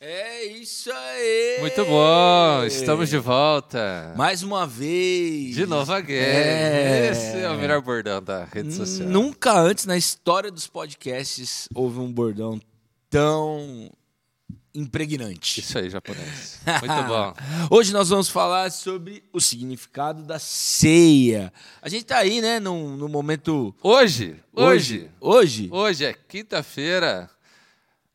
É isso aí! Muito bom, estamos de volta. Mais uma vez. De novo again. É. Esse é o melhor bordão da rede social. Nunca antes na história dos podcasts houve um bordão tão impregnante. Isso aí, japonês. Muito bom. Hoje nós vamos falar sobre o significado da ceia. A gente tá aí, né, num, num momento. Hoje, hoje, Hoje? hoje é quinta-feira,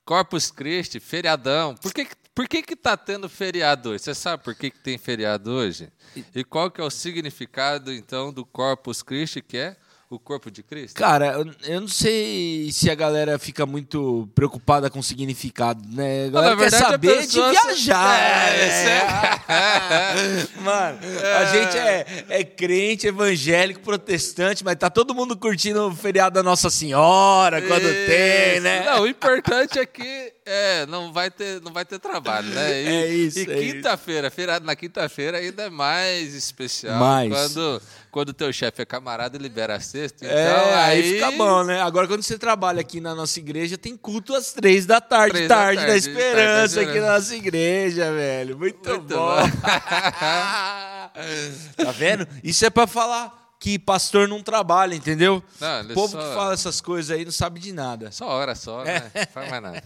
Corpus Christi, feriadão. Por que, por que que tá tendo feriado hoje? Você sabe por que, que tem feriado hoje? E qual que é o significado, então, do Corpus Christi, que é o corpo de Cristo? Cara, eu- não sei se a galera fica muito preocupada com o significado, né? A galera verdade, quer saber de viajar. É, Mano, a gente é, é crente, evangélico, protestante, mas tá todo mundo curtindo o feriado da Nossa Senhora quando tem, Isso. né? Não, o importante é que é, não, vai ter, não vai ter trabalho, né? E, É isso, E é quinta-feira, feriado na quinta-feira ainda é mais especial. Mais. Quando, quando o teu chefe é camarada libera a sexta. Então, É, aí fica bom, né? Agora, quando você trabalha aqui na nossa igreja, tem culto às três da tarde, Três da tarde, da tarde, esperança tarde da aqui na nossa igreja, velho. Muito, Muito bom. tá vendo? Isso é pra falar que pastor não trabalha, entendeu? Não, o povo só- que fala essas coisas aí não sabe de nada. Só hora só, né? Não faz mais nada.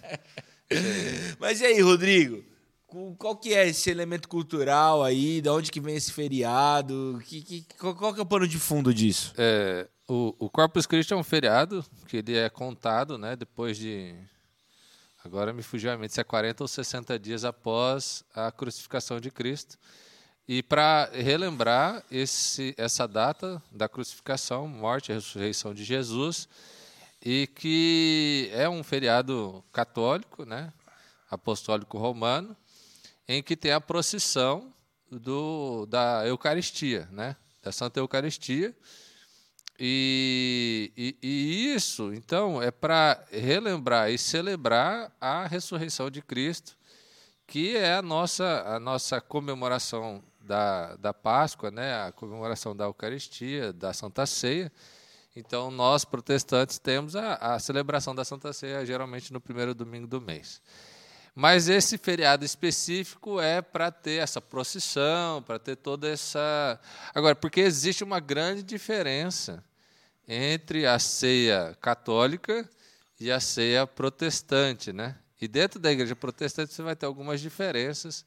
Mas e aí, Rodrigo? Qual que é esse elemento cultural aí? De onde que vem esse feriado? Que, que, qual, qual que é o pano de fundo disso? É, o, o Corpus Christi é um feriado que ele é contado, né, depois de agora me fugiu a mente se é 40 ou 60 dias após a crucificação de Cristo. E para relembrar esse, essa data da crucificação, morte e ressurreição de Jesus, e que é um feriado católico, né, apostólico romano, em que tem a procissão do, da Eucaristia, né, da Santa Eucaristia. E, e, e isso, então, é para relembrar e celebrar a ressurreição de Cristo, que é a nossa, a nossa comemoração da, da Páscoa, né? a comemoração da Eucaristia, da Santa Ceia. Então, nós, protestantes, temos a, a celebração da Santa Ceia geralmente no primeiro domingo do mês. Mas esse feriado específico é para ter essa procissão, para ter toda essa. Agora, porque existe uma grande diferença entre a ceia católica e a ceia protestante, né? E dentro da igreja protestante você vai ter algumas diferenças,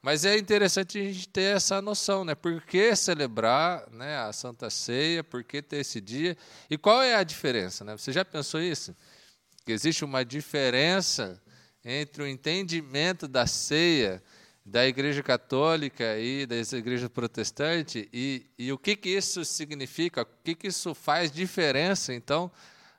mas é interessante a gente ter essa noção, né? Por que celebrar né, a Santa Ceia? Por que ter esse dia? E qual é a diferença, né? Você já pensou isso? Que existe uma diferença entre o entendimento da ceia da Igreja Católica e da Igreja Protestante e, e o que, que isso significa, o que, que isso faz diferença, então,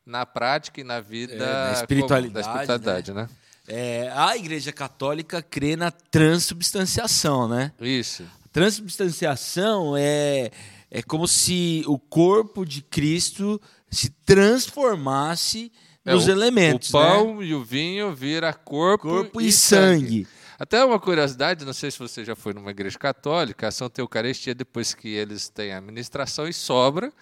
na prática e na vida É, na espiritualidade, da espiritualidade, né? É, a igreja católica crê na transubstanciação, né? Isso. Transubstanciação é, é como se o corpo de Cristo se transformasse É, nos o- elementos, O né? pão e o vinho vira corpo, Corpo e sangue. Até uma curiosidade, não sei se você já foi numa igreja católica, a Santa Eucaristia, depois que eles têm a administração e sobra,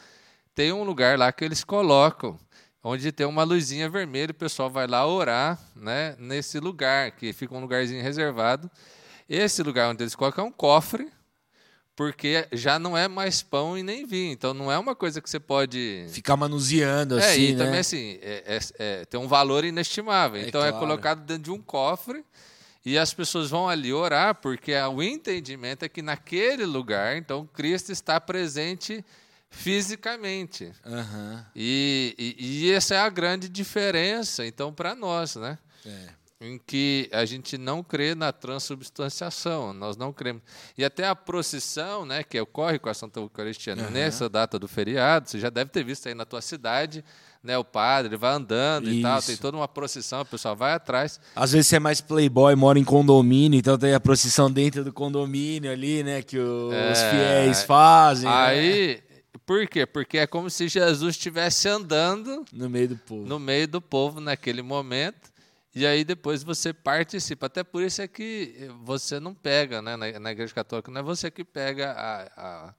tem um lugar lá que eles colocam, onde tem uma luzinha vermelha, o pessoal vai lá orar né, nesse lugar, que fica um lugarzinho reservado. Esse lugar onde eles colocam é um cofre, porque já não é mais pão e nem vinho. Então não é uma coisa que você pode. Ficar manuseando É, assim, e né? também assim, é- é- é- tem um valor inestimável. É então é claro. colocado dentro de um cofre e as pessoas vão ali orar, porque o entendimento é que naquele lugar, então, Cristo está presente fisicamente. Aham. E, e, e essa é a grande diferença, então, para nós, né? É. em que a gente não crê na transubstanciação, nós não cremos. E até a procissão, né, que ocorre com a Santa Eucaristia Aham. nessa data do feriado, você já deve ter visto aí na tua cidade, né, o padre ele vai andando e tal, Isso. tem toda uma procissão, o pessoal vai atrás. Às vezes você é mais playboy, mora em condomínio, então tem a procissão dentro do condomínio ali, né? Que os É, fiéis fazem. né? Aí, por quê? Porque é como se Jesus estivesse andando No meio do povo. no meio do povo naquele momento. E aí depois você participa. Até por isso é que você não pega, né? Na, na igreja católica, não é você que pega a, a,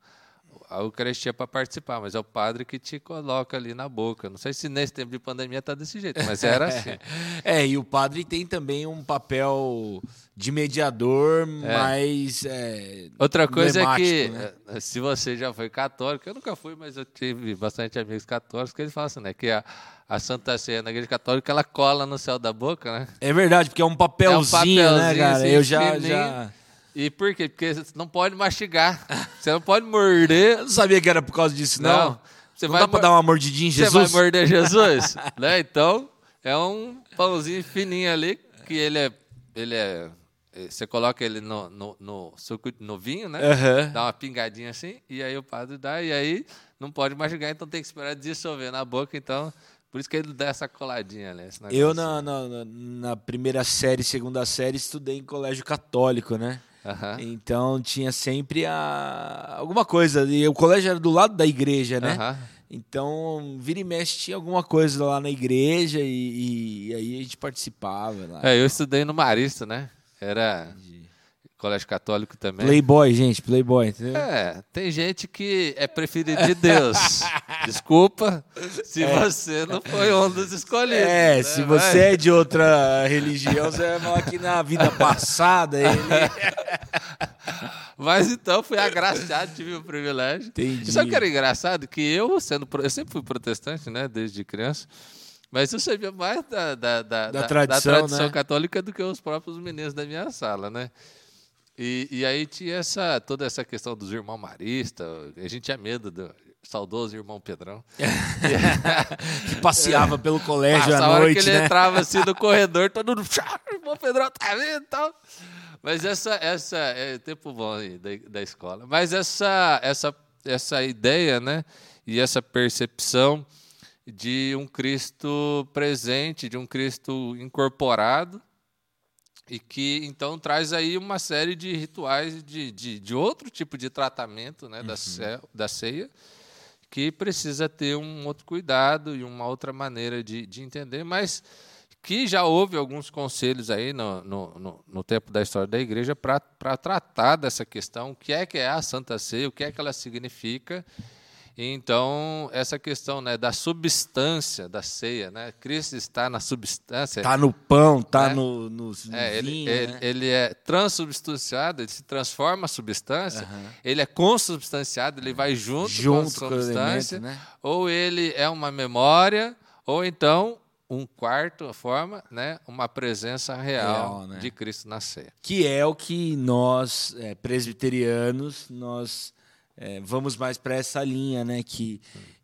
a Eucaristia para participar, mas é o padre que te coloca ali na boca. Não sei se nesse tempo de pandemia está desse jeito, mas era assim. é, e o padre tem também um papel de mediador, é. mas. É, Outra coisa é que, né? Eh, se você já foi católico, eu nunca fui, mas eu tive bastante amigos católicos que eles falam assim, né? Que a, a Santa Ceia na Igreja Católica ela cola no céu da boca, né? É verdade, porque é um papelzinho, é um papelzinho né, cara? Assim, eu já. já... E por quê? Porque você não pode mastigar. Você não pode morder. Eu não sabia que era por causa disso, não. não. Você não vai dá pra dar uma mordidinha em Jesus? Você vai morder Jesus? né? Então, é um pãozinho fininho ali, que ele é, ele é você coloca ele no, no, no, suco, no vinho, né? Uhum. Dá uma pingadinha assim, e aí o padre dá, e aí não pode mastigar, então tem que esperar dissolver na boca, então por isso que ele dá essa coladinha, né? Eu, na, na, na, primeira série, segunda série, estudei em colégio católico, né? Uhum. Então tinha sempre a... alguma coisa. E o colégio era do lado da igreja, né? Uhum. Então, vira e mexe tinha alguma coisa lá na igreja e, e aí a gente participava. Lá. É, eu estudei no Marista, né? Era colégio católico também. Playboy, gente, playboy. Entendeu? É, tem gente que é preferido de Deus. Desculpa se é. você não foi um dos escolhidos. É, né? se você é de outra religião, você vai falar que na vida passada ele... Mas então fui agraciado, tive o privilégio. Entendi. O que era engraçado? Que eu, sendo eu sempre fui protestante, né, desde criança. Mas eu sabia mais da, da, da, da tradição, da tradição né? católica do que os próprios meninos da minha sala, né? E, e aí tinha essa, toda essa questão dos irmãos maristas, a gente tinha medo do saudoso irmão Pedrão. que passeava pelo colégio Passa, à noite, que ele né? entrava assim no corredor, todo mundo, irmão Pedrão tá vendo e tal. Mas essa, essa é tempo bom aí da, da escola. Mas essa, essa, essa ideia, né, e essa percepção de um Cristo presente, de um Cristo incorporado, e que então traz aí uma série de rituais de, de, de outro tipo de tratamento né, uhum. da, ce, da ceia, que precisa ter um outro cuidado e uma outra maneira de, de entender, mas que já houve alguns conselhos aí no, no, no, no tempo da história da igreja para tratar dessa questão, o que é que é a Santa Ceia, o que é que ela significa, então, essa questão né, da substância da ceia, né? Cristo está na substância. Está no pão, está né? no, no, no é, vinho, ele, né? ele, ele, é transubstanciado, ele se transforma a substância. Uhum. Ele é consubstanciado, ele vai junto, junto com a substância. Com elemento, né? Ou ele é uma memória, ou então um quarto forma, né, uma presença real, real né? de Cristo na ceia. Que é o que nós, é, presbiterianos, nós é, vamos mais para essa linha, né? Que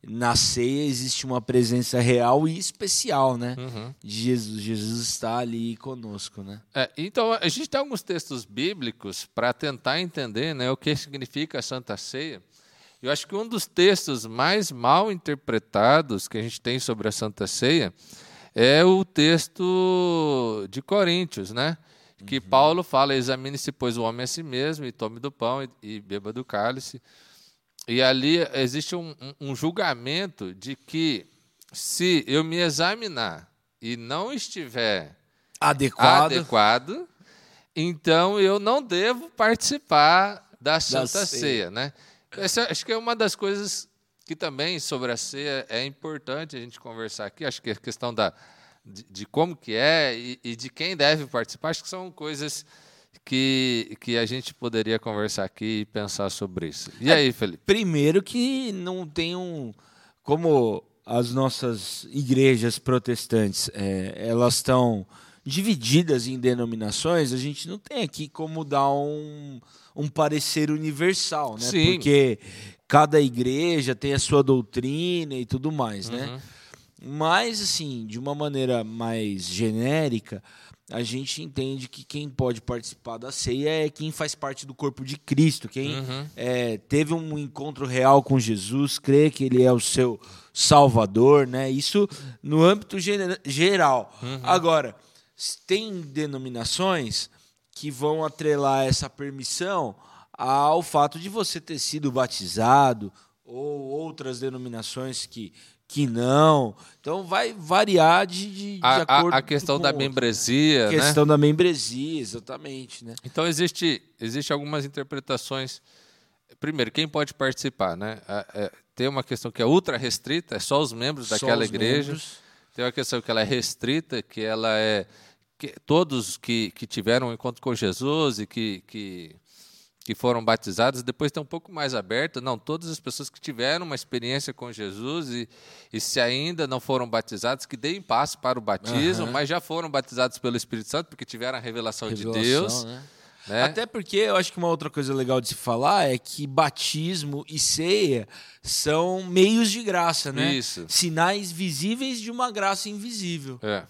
na ceia existe uma presença real e especial, né? Uhum. De Jesus. Jesus está ali conosco, né? É, então, a gente tem alguns textos bíblicos para tentar entender né, o que significa a Santa Ceia. Eu acho que um dos textos mais mal interpretados que a gente tem sobre a Santa Ceia é o texto de Coríntios, né? Que uhum. Paulo fala: examine-se, pois, o homem a si mesmo, e tome do pão e, e beba do cálice. E ali existe um, um, julgamento de que, se eu me examinar e não estiver adequado, adequado então eu não devo participar da Santa da ceia. ceia. né? Essa, acho que é uma das coisas que também sobre a ceia é importante a gente conversar aqui. Acho que a questão da de, de como que é e, e, de quem deve participar, acho que são coisas que, que a gente poderia conversar aqui e pensar sobre isso. E é, aí, Felipe? Primeiro que não tem um... Como as nossas igrejas protestantes, é, elas estão divididas em denominações, a gente não tem aqui como dar um, um parecer universal, né? Sim. Porque cada igreja tem a sua doutrina e tudo mais, né? uhum. né? Mas, assim, de uma maneira mais genérica, a gente entende que quem pode participar da ceia é quem faz parte do corpo de Cristo, quem uhum. é, teve um encontro real com Jesus, crê que ele é o seu Salvador, né? Isso no âmbito geral. Uhum. Agora, tem denominações que vão atrelar essa permissão ao fato de você ter sido batizado ou outras denominações que que não. Então vai variar de, de, a, de acordo a, a questão com da outro, membresia, né? A questão da membresia, exatamente, né? Então existe existe algumas interpretações primeiro, quem pode participar, né? É, tem uma questão que é ultra restrita, é só os membros só daquela os igreja. Membros. Tem uma questão que ela é restrita, que ela é que todos que, que tiveram um encontro com Jesus e que, que que foram batizados, depois tem um pouco mais aberto, não, todas as pessoas que tiveram uma experiência com Jesus e, e se ainda não foram batizados, que deem passo para o batismo, uhum. mas já foram batizados pelo Espírito Santo, porque tiveram a revelação, revelação de Deus. Né? Né? Até porque eu acho que uma outra coisa legal de se falar é que batismo e ceia são meios de graça, né? Isso. Sinais visíveis de uma graça invisível. É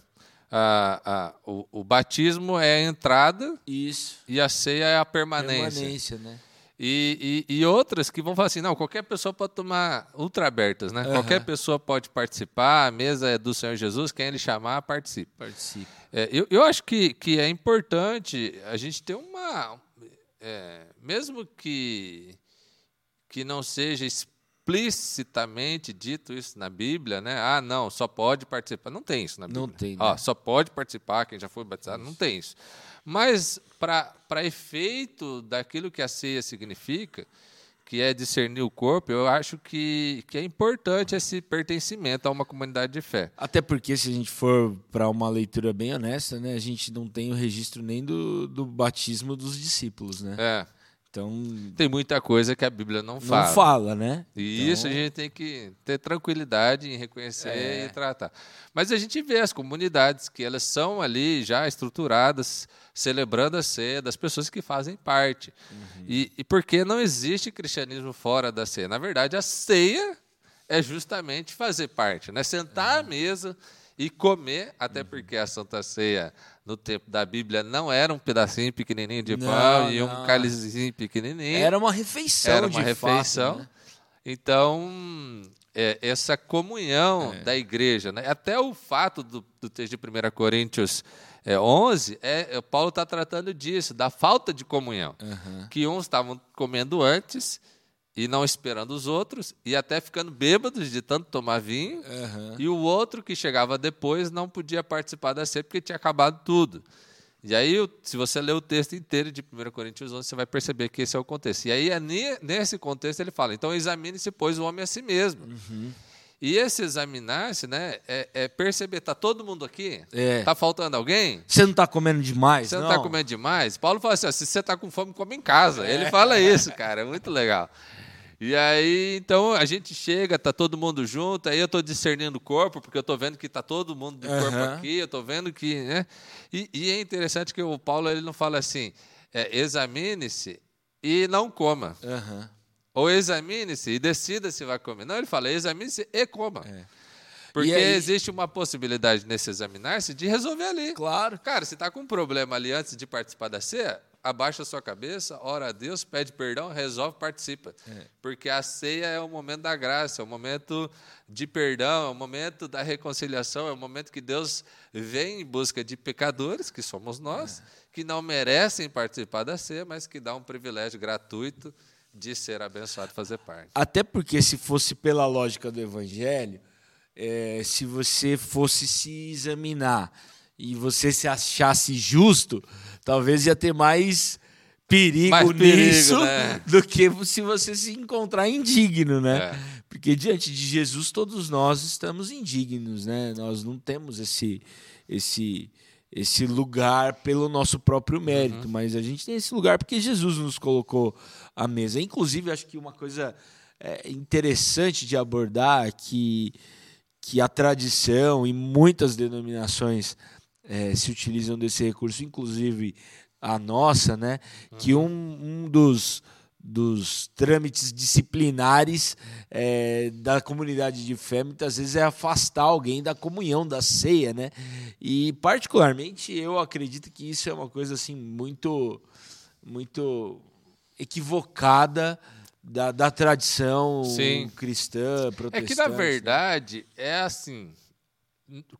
o, o, batismo é a entrada Isso. e a ceia é a permanência. Permanência, né? E, e, e, outras que vão falar assim, não, qualquer pessoa pode tomar ultra abertas, né? Uhum. Qualquer pessoa pode participar, a mesa é do Senhor Jesus, quem ele chamar, participe. Participe. É, eu, eu acho que, que é importante a gente ter uma... É, mesmo que, que não seja explicitamente dito isso na Bíblia, né? Ah, não, só pode participar. Não tem isso na Bíblia. Não tem. Né? Ah, só pode participar quem já foi batizado. Não tem isso. Mas, para efeito daquilo que a ceia significa, que é discernir o corpo, eu acho que, que é importante esse pertencimento a uma comunidade de fé. Até porque, se a gente for para uma leitura bem honesta, né, a gente não tem o registro nem do, do batismo dos discípulos. Né? É. Então tem muita coisa que a Bíblia não fala. Não fala, né? E então... isso a gente tem que ter tranquilidade em reconhecer é. e tratar. Mas a gente vê as comunidades que elas são ali já estruturadas, celebrando a ceia das pessoas que fazem parte. Uhum. E, e porque não existe cristianismo fora da ceia. Na verdade, a ceia é justamente fazer parte, né? Sentar uhum. à mesa e comer, até uhum. porque a Santa Ceia no tempo da Bíblia não era um pedacinho pequenininho de não, pão e um cálicezinho pequenininho. Era uma refeição. Era uma refeição. Fato, né? Então, é, essa comunhão é. da igreja, né? até o fato do, do texto de 1 Coríntios é, 11, é, Paulo está tratando disso, da falta de comunhão. Uhum. Que uns estavam comendo antes e não esperando os outros, e até ficando bêbados de tanto tomar vinho, uhum. e o outro que chegava depois não podia participar da ceia porque tinha acabado tudo. E aí, se você ler o texto inteiro de 1 Coríntios 11, você vai perceber que esse é o contexto. E aí, é nesse contexto, ele fala: então examine-se, pois, o homem a si mesmo. Uhum. E esse examinar-se, né, é, é, perceber, tá todo mundo aqui? É. Tá faltando alguém? Você não está comendo demais, Você não está comendo demais? Paulo fala assim, ó, se você está com fome, come em casa. É. Ele fala isso, cara, é muito legal. E aí, então, a gente chega, tá todo mundo junto, aí eu estou discernindo o corpo, porque eu estou vendo que tá todo mundo do uhum. corpo aqui, eu estou vendo que. Né? E, e, é interessante que o Paulo ele não fala assim, é, examine-se e não coma. Uhum. Ou examine-se e decida se vai comer. Não, ele fala, examine-se e coma. É. Porque aí... existe uma possibilidade nesse examinar-se de resolver ali. Claro. Cara, se está com um problema ali antes de participar da ceia, abaixa a sua cabeça, ora a Deus, pede perdão, resolve, participa. É. Porque a ceia é o momento da graça, é o momento de perdão, é o momento da reconciliação, é o momento que Deus vem em busca de pecadores, que somos nós, é. que não merecem participar da ceia, mas que dá um privilégio gratuito de ser abençoado e fazer parte. Até porque, se fosse pela lógica do Evangelho, é, se você fosse se examinar e você se achasse justo, talvez ia ter mais perigo, mais perigo nisso né? do que se você se encontrar indigno, né? É. Porque diante de Jesus todos nós estamos indignos, né? Nós não temos esse esse esse lugar pelo nosso próprio mérito, uhum. mas a gente tem esse lugar porque Jesus nos colocou à mesa. Inclusive, acho que uma coisa é, interessante de abordar é que que a tradição e muitas denominações é, se utilizam desse recurso, inclusive a nossa, né? Uhum. Que um, um dos, dos trâmites disciplinares é, da comunidade de fé muitas vezes é afastar alguém da comunhão, da ceia, né? E particularmente eu acredito que isso é uma coisa assim muito, muito equivocada da, da tradição Sim. cristã, protestante. É que na verdade é assim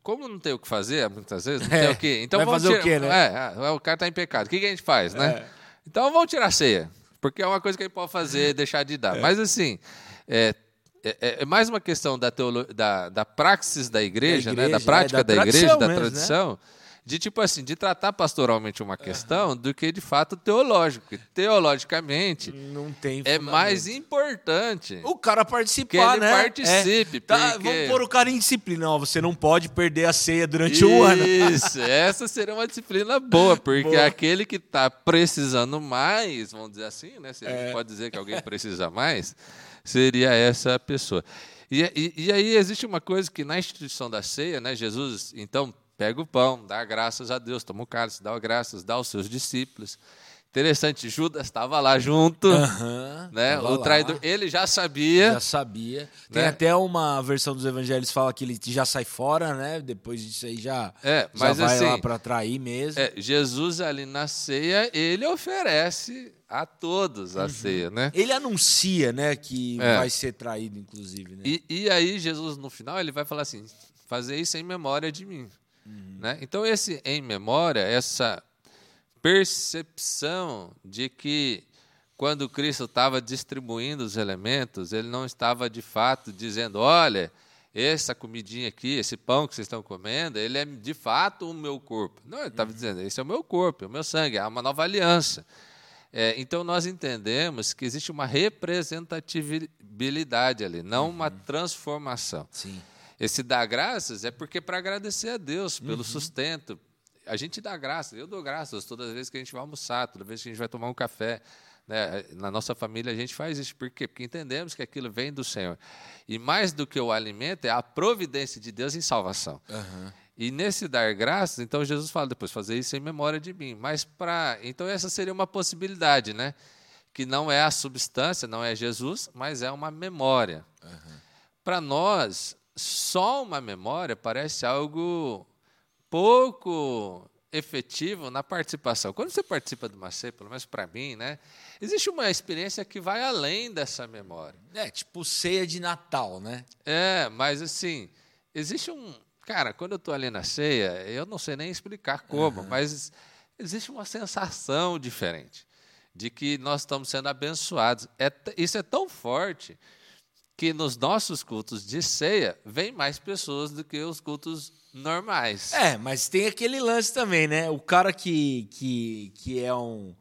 como não tem o que fazer, muitas vezes, não é, tem o quê? Então vai fazer tirar, o quê, né? É, é, o cara está em pecado. O que, que a gente faz, né? É. Então vamos tirar a ceia, porque é uma coisa que a gente pode fazer, deixar de dar. É. Mas assim, é, é, mais uma questão da, teolo... da, da praxis da igreja, igreja né? da prática da, da igreja, da tradição. Mesmo, né? De tipo assim, de tratar pastoralmente uma questão uhum. do que de fato teológico. Teologicamente, não tem é mais importante o cara participar, que ele né? participe. É. Tá, porque... Vamos pôr o cara em disciplina. Não, você não pode perder a ceia durante o ano. Isso, essa seria uma disciplina boa, porque boa. aquele que está precisando mais, vamos dizer assim, né? Você é. pode dizer que alguém precisa mais, seria essa pessoa. E, e, e, aí existe uma coisa que na instituição da ceia, né, Jesus então pega o pão, dá graças a Deus, toma o cálice, dá graças, dá aos seus discípulos. Interessante, Judas estava lá junto, uhum, né? O traidor, lá. ele já sabia. Já sabia. Tem né? até uma versão dos evangelhos que fala que ele já sai fora, né? Depois disso aí já, é, mas já vai assim, lá para trair mesmo. É, Jesus ali na ceia, ele oferece a todos a uhum. ceia, né? Ele anuncia, né, que é. vai ser traído, inclusive. Né? E, e aí Jesus no final ele vai falar assim: fazer isso em memória de mim. Uhum. Né? Então, esse em memória, essa percepção de que quando Cristo estava distribuindo os elementos, ele não estava de fato dizendo: olha, essa comidinha aqui, esse pão que vocês estão comendo, ele é de fato o meu corpo. Não, ele estava uhum. dizendo: esse é o meu corpo, é o meu sangue, é uma nova aliança. É, então nós entendemos que existe uma representatividade ali, não uhum. uma transformação. Sim. Esse dar graças é porque para agradecer a Deus pelo uhum. sustento. A gente dá graças, eu dou graças todas as vezes que a gente vai almoçar, toda vez que a gente vai tomar um café. Né? Na nossa família a gente faz isso. Por quê? Porque entendemos que aquilo vem do Senhor. E mais do que o alimento, é a providência de Deus em salvação. Uhum. E nesse dar graças, então Jesus fala depois, fazer isso em memória de mim. Mas para. Então essa seria uma possibilidade, né? Que não é a substância, não é Jesus, mas é uma memória. Uhum. Para nós, só uma memória parece algo pouco efetivo na participação. Quando você participa de uma ceia, pelo menos para mim, né, existe uma experiência que vai além dessa memória. É, tipo ceia de Natal, né? É, mas assim, existe um. Cara, quando eu estou ali na ceia, eu não sei nem explicar como, uhum. mas existe uma sensação diferente de que nós estamos sendo abençoados. É, isso é tão forte que nos nossos cultos de ceia vem mais pessoas do que os cultos normais. É, mas tem aquele lance também, né? O cara que, que, que é um,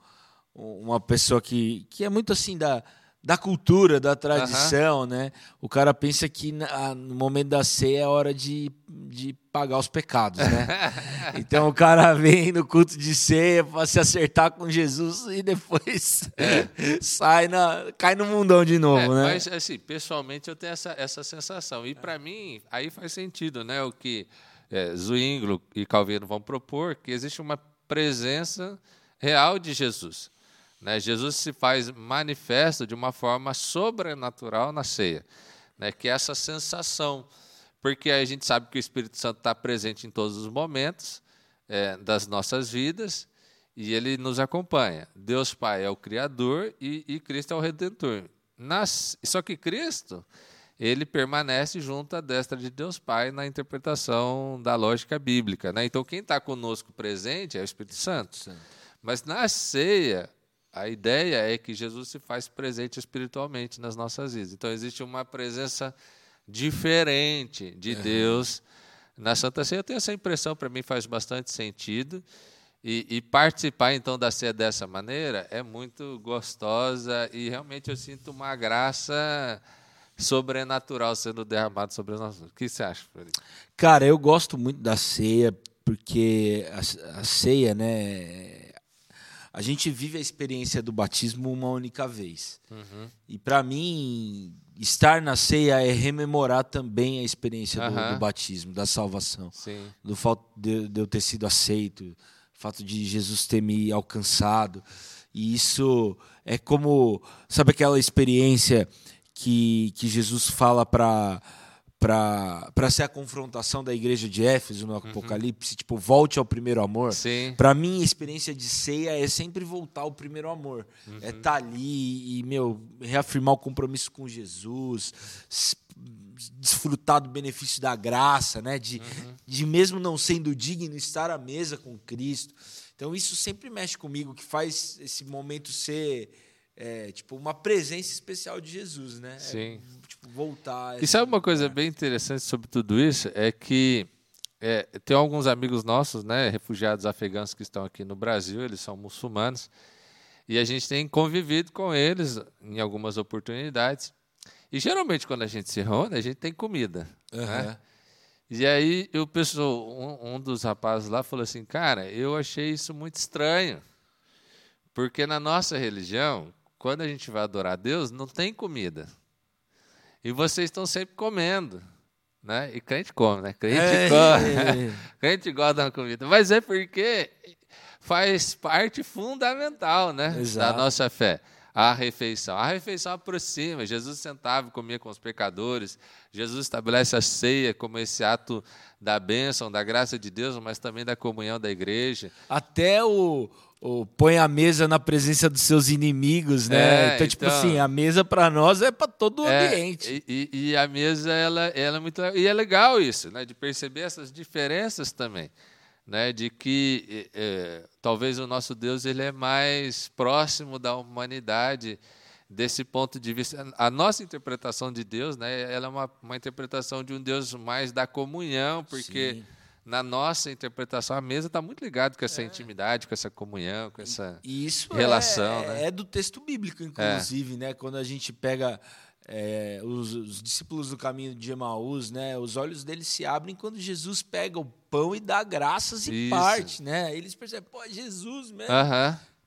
uma pessoa que, que é muito assim da da cultura, da tradição, uhum. né? O cara pensa que na, no momento da ceia é hora de, de pagar os pecados, né? então o cara vem no culto de ceia para se acertar com Jesus e depois é. sai na, cai no mundão de novo, é, né? Mas assim, pessoalmente eu tenho essa, essa sensação e para mim aí faz sentido, né? O que é, Zwinglo e Calvino vão propor que existe uma presença real de Jesus. Né? Jesus se faz manifesto de uma forma sobrenatural na ceia, né? que é essa sensação, porque a gente sabe que o Espírito Santo está presente em todos os momentos é, das nossas vidas e ele nos acompanha. Deus Pai é o Criador e, e Cristo é o Redentor. Nas, só que Cristo ele permanece junto à destra de Deus Pai na interpretação da lógica bíblica. Né? Então, quem está conosco presente é o Espírito Santo. Sim. Mas na ceia, a ideia é que Jesus se faz presente espiritualmente nas nossas vidas. Então existe uma presença diferente de Deus na Santa Ceia. Eu tenho essa impressão, para mim faz bastante sentido. E, e, participar então da ceia dessa maneira é muito gostosa e realmente eu sinto uma graça sobrenatural sendo derramada sobre nós. O que você acha, Felipe? Cara, eu gosto muito da ceia porque a, a ceia, né, a gente vive a experiência do batismo uma única vez. Uhum. E para mim, estar na ceia é rememorar também a experiência uhum. do, do, batismo, da salvação. Sim. Do fato de, de eu ter sido aceito, fato de Jesus ter me alcançado. E isso é como, sabe aquela experiência que, que Jesus fala para para ser a confrontação da igreja de Éfeso no uhum. Apocalipse, uhum. tipo, volte ao primeiro amor. Para mim, a experiência de ceia é sempre voltar ao primeiro amor. Uhum. É estar tá ali e, meu, reafirmar o compromisso com Jesus, desfrutar do benefício da graça, né? De, uhum. de mesmo não sendo digno, estar à mesa com Cristo. Então, isso sempre mexe comigo, que faz esse momento ser é, tipo uma presença especial de Jesus, né? Sim. É, tipo, voltar. E sabe uma coisa bem interessante sobre tudo isso? É que é, tem alguns amigos nossos, né, refugiados afegãos que estão aqui no Brasil, eles são muçulmanos, e a gente tem convivido com eles em algumas oportunidades. E geralmente quando a gente se reúne, a gente tem comida. Uhum. Né? E aí o pessoal, um, um, dos rapazes lá falou assim, cara, eu achei isso muito estranho, porque na nossa religião, quando a gente vai adorar a Deus, não tem comida. E vocês estão sempre comendo. Né? E crente come, né? Crente é. come. crente gosta da comida. Mas é porque faz parte fundamental né? da nossa fé a refeição. A refeição aproxima. Jesus sentava e comia com os pecadores. Jesus estabelece a ceia como esse ato da bênção, da graça de Deus, mas também da comunhão da igreja. Até o, põe a mesa na presença dos seus inimigos, né? É, então, tipo então, assim, a mesa para nós é para todo o é, ambiente. E, e, a mesa, ela, ela é muito E é legal isso, né? De perceber essas diferenças também né, de que é, talvez o nosso Deus ele é mais próximo da humanidade desse ponto de vista. A nossa interpretação de Deus, né, ela é uma, uma interpretação de um Deus mais da comunhão, porque Sim. na nossa interpretação a mesa está muito ligada com essa é. intimidade, com essa comunhão, com essa isso relação. É, né? é do texto bíblico, inclusive, né, quando a gente pega é, os, os, discípulos do caminho de Emaús, né? Os olhos deles se abrem quando Jesus pega o pão e dá graças e Isso. parte, né? Eles percebem, pô, é Jesus mesmo.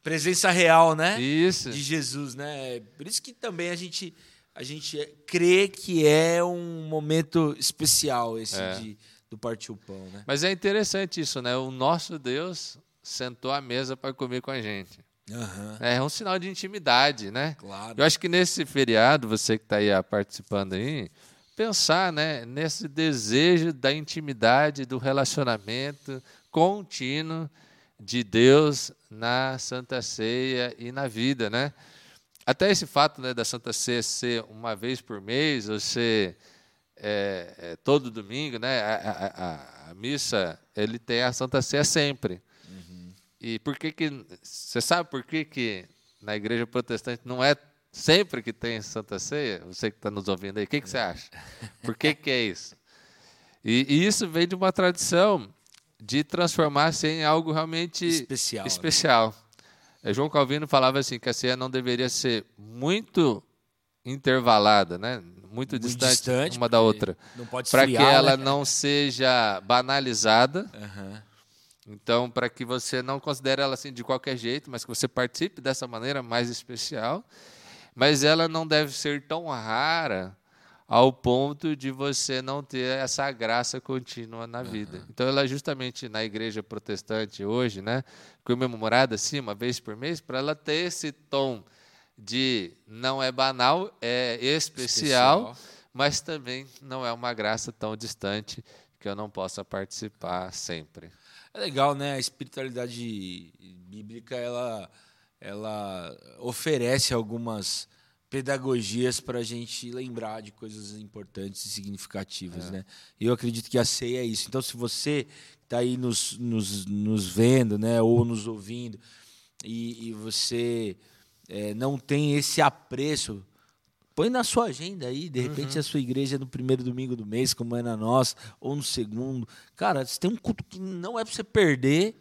Presença real, né? Isso. De Jesus, né? Por isso que também a gente a gente crê que é um momento especial esse é. de, do partir o pão, né? Mas é interessante isso, né? O nosso Deus sentou à mesa para comer com a gente. Uhum. É um sinal de intimidade, né? Claro. Eu acho que nesse feriado, você que está aí participando aí, pensar né, nesse desejo da intimidade, do relacionamento contínuo de Deus na Santa Ceia e na vida, né? Até esse fato né, da Santa Ceia ser uma vez por mês, ou ser é, é, todo domingo, né? A, a, a, a, missa, ele tem a Santa Ceia sempre. E por que que você sabe por que que na igreja protestante não é sempre que tem Santa Ceia? Você que está nos ouvindo aí, o que, que você acha? Por que que é isso? E, e isso vem de uma tradição de transformar-se em algo realmente especial. especial. Né? João Calvino falava assim que a ceia não deveria ser muito intervalada, né? muito, muito distante, distante uma da outra, para que ela né? não seja banalizada. Uhum então, para que você não considere ela assim de qualquer jeito, mas que você participe dessa maneira mais especial, mas ela não deve ser tão rara ao ponto de você não ter essa graça contínua na vida. Uhum. Então, ela é justamente na igreja protestante hoje, né, comemorada assim uma vez por mês, para ela ter esse tom de não é banal, é especial, especial, mas também não é uma graça tão distante que eu não possa participar sempre. É legal, né? A espiritualidade bíblica ela, ela oferece algumas pedagogias para a gente lembrar de coisas importantes e significativas, é. né? Eu acredito que a ceia é isso. Então, se você está aí nos, nos, nos vendo, né, ou nos ouvindo, e, e você é, não tem esse apreço Põe na sua agenda aí, de repente uhum. a sua igreja é no primeiro domingo do mês, como é na nossa, ou no segundo. Cara, se tem um culto que não é para você perder,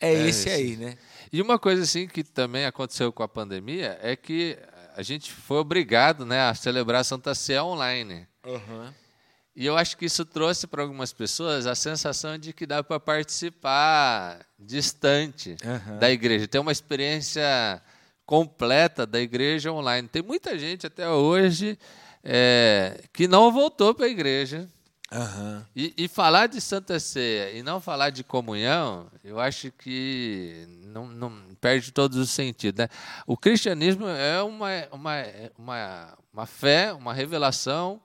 é, é esse, esse aí, né? E uma coisa assim que também aconteceu com a pandemia é que a gente foi obrigado né, a celebrar a Santa Ceia online. Uhum. E eu acho que isso trouxe para algumas pessoas a sensação de que dá para participar distante uhum. da igreja, ter uma experiência completa da igreja online. Tem muita gente até hoje é, que não voltou para a igreja. Uhum. E, e, falar de Santa Ceia e não falar de comunhão, eu acho que não, não perde todos os sentidos. Né? O cristianismo é uma, uma, uma, uma fé, uma revelação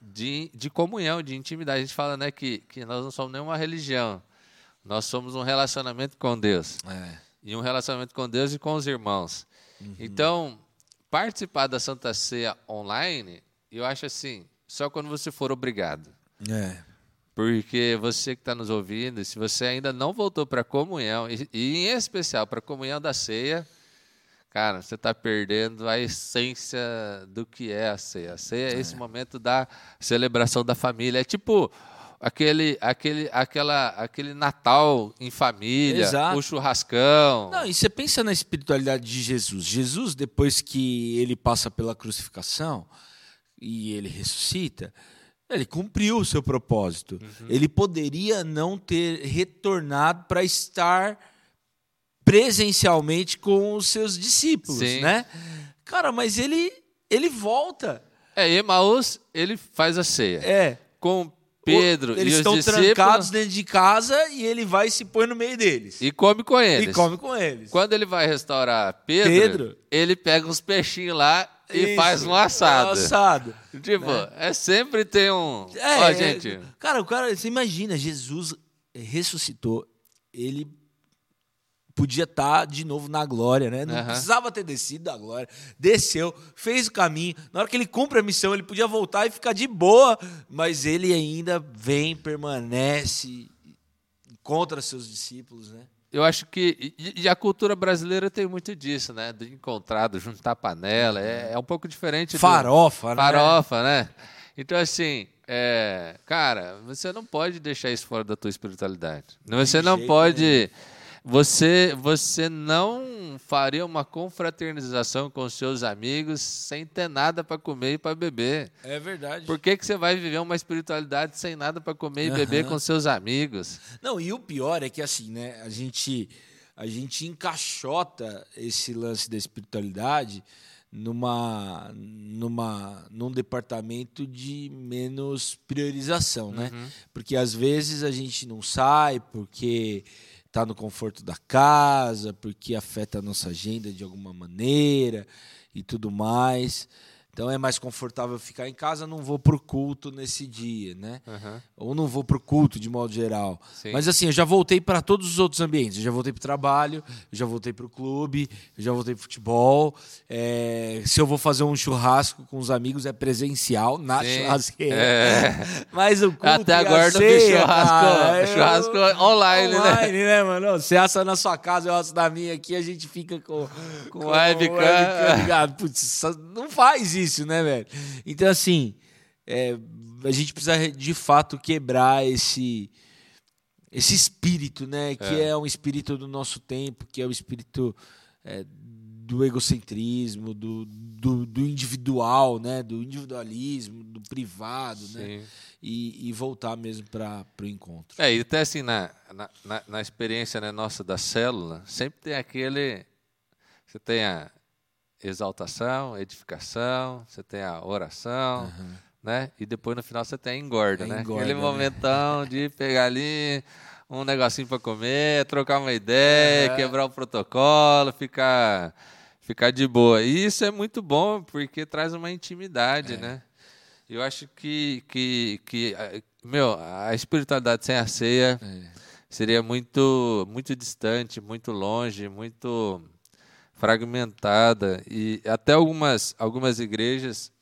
de, de comunhão, de intimidade. A gente fala né, que, que nós não somos nenhuma religião, nós somos um relacionamento com Deus. É. E um relacionamento com Deus e com os irmãos. Uhum. Então, participar da Santa Ceia online, eu acho assim, só quando você for obrigado. É. Porque você que está nos ouvindo, se você ainda não voltou para a comunhão, e, e, em especial para a comunhão da ceia, cara, você está perdendo a essência do que é a ceia. A ceia é, é esse momento da celebração da família. É tipo aquele, aquele, aquela, aquele Natal em família, Exato. o churrascão. Não, e você pensa na espiritualidade de Jesus. Jesus, depois que ele passa pela crucificação e ele ressuscita, ele cumpriu o seu propósito. Uhum. Ele poderia não ter retornado para estar presencialmente com os seus discípulos, Sim. né? Cara, mas ele ele volta. É, Emaús, ele faz a ceia. É. Com Pedro Eles e os estão discípulos trancados dentro de casa e ele vai e se põe no meio deles. e come com eles. E come com eles. Quando ele vai restaurar Pedro, Pedro. ele pega uns peixinhos lá e Isso, faz um assado. Um assado. Tipo, é sempre tem um. É, Ó, é, gente. Cara, o cara, você imagina, Jesus ressuscitou, ele podia estar de novo na glória, né? Não Aham. precisava ter descido da glória. Desceu, fez o caminho. Na hora que ele cumpre a missão, ele podia voltar e ficar de boa, mas ele ainda vem, permanece, encontra seus discípulos, né? Eu acho que. E, a cultura brasileira tem muito disso, né? Do encontrar, do juntar panela. É, é um pouco diferente. do- Farofa, né? Farofa, né? Então, assim, é, cara, você não pode deixar isso fora da tua espiritualidade. Você não pode. Você, você não faria uma confraternização com seus amigos sem ter nada para comer e para beber. É verdade. Por que, que você vai viver uma espiritualidade sem nada para comer e beber Aham. com seus amigos? Não, e o pior é que assim, né? A gente, a gente encaixota esse lance da espiritualidade numa, numa, num departamento de menos priorização, né? Porque às vezes a gente não sai porque está no conforto da casa, porque afeta a nossa agenda de alguma maneira e tudo mais. Então é mais confortável ficar em casa, não vou pro culto nesse dia, né? Aham. ou não vou pro culto de modo geral. Sim. Mas assim, eu já voltei para todos os outros ambientes. Eu já voltei pro trabalho, eu já voltei pro clube, eu já voltei pro futebol. É, se eu vou fazer um churrasco com os amigos é presencial na Sim. churrasqueira. É. Mas o culto Até agora não ceia, churrasco- cara, eu- churrasco online, né? online, né? mano? Você assa na sua casa, eu asso na minha aqui, a gente fica com, com webcam. ligado. Putz, não faz isso, né, velho? Então, assim, é, a gente precisa de fato quebrar esse esse espírito, né? Que É. é, um espírito do nosso tempo, que é o espírito é, do egocentrismo, do, do, do individual, né? Do individualismo, do privado, né? Sim. E, e voltar mesmo para o encontro. É, e até assim, na, na, na- na experiência né, nossa da célula, sempre tem aquele. Você tem a exaltação, edificação, você tem a oração, né? E depois no final você tem a engorda, A né? engorda, Aquele né? momentão de pegar ali um negocinho para comer, trocar uma ideia, quebrar o protocolo, ficar, ficar de boa. E isso é muito bom, porque traz uma intimidade, É. né? Eu acho que, que, que a- meu, a espiritualidade sem a ceia É. seria muito, muito distante, muito longe, muito fragmentada. E até algumas, algumas igrejas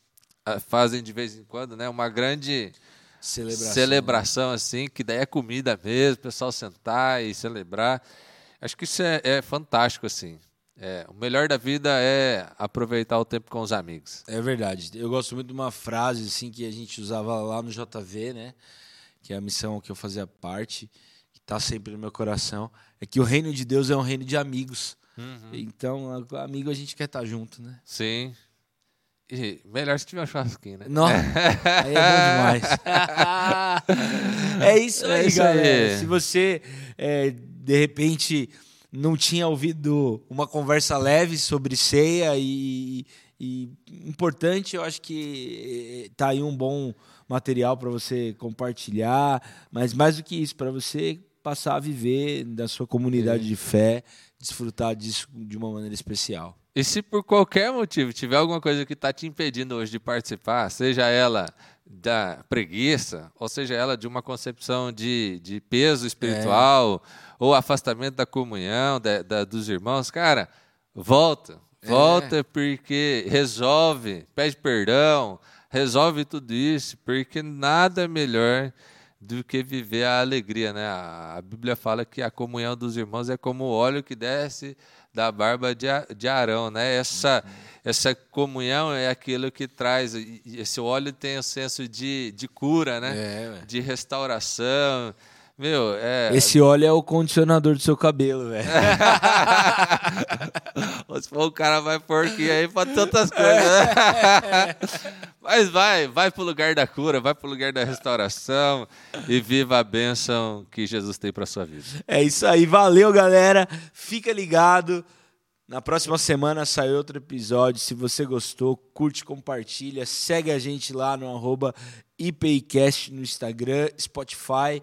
ah, fazem de vez em quando né, uma grande Celebração. celebração assim, que daí é comida mesmo, o pessoal sentar e celebrar. Acho que isso é, é fantástico, assim. É, o melhor da vida é aproveitar o tempo com os amigos. É verdade. Eu gosto muito de uma frase assim que a gente usava lá no JV, né? Que é a missão que eu fazia parte, que está sempre no meu coração, é que o reino de Deus é um reino de amigos. Então, a- amigo a gente quer estar junto, né? Sim. E melhor se tiver um churrasquinho, né? Não, aí é bom demais. é isso É aí, isso galera. aí. Se você, é, de repente, não tinha ouvido uma conversa leve sobre ceia e, e importante, eu acho que tá aí um bom material para você compartilhar, mas mais do que isso, para você passar a viver da sua comunidade de fé, desfrutar disso de uma maneira especial. E se por qualquer motivo tiver alguma coisa que está te impedindo hoje de participar, seja ela da preguiça, ou seja ela de uma concepção de, de peso espiritual, ou afastamento da comunhão da, da- dos irmãos, cara, volta. Volta porque resolve, pede perdão, resolve tudo isso, porque nada é melhor do que viver a alegria, né? A Bíblia fala que a comunhão dos irmãos é como o óleo que desce da barba de, de Arão, né? Essa, essa comunhão é aquilo que traz. Esse óleo tem o senso de, de cura, né? É, de restauração. Meu, é. Esse óleo é o condicionador do seu cabelo, velho. Se for o cara vai porquinho aí pra tantas coisas. Né? Mas vai, vai pro lugar da cura, vai pro lugar da restauração e viva a bênção que Jesus tem pra sua vida. É isso aí, valeu, galera. Fica ligado. Na próxima semana sai outro episódio. Se você gostou, curte, compartilha. Segue a gente lá no arroba IPIcast no Instagram, Spotify.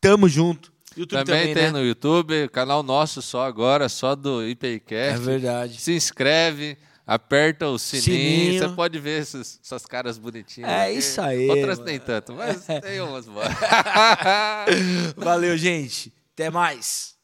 Tamo junto. YouTube também, também tem né? no YouTube, canal nosso só agora, só do IPCast. É verdade. Se inscreve, aperta o sininho, sininho. você pode ver essas, essas caras bonitinhas. É aqui. isso aí. Outras mano. nem tanto, mas tem umas. Valeu, gente. Até mais.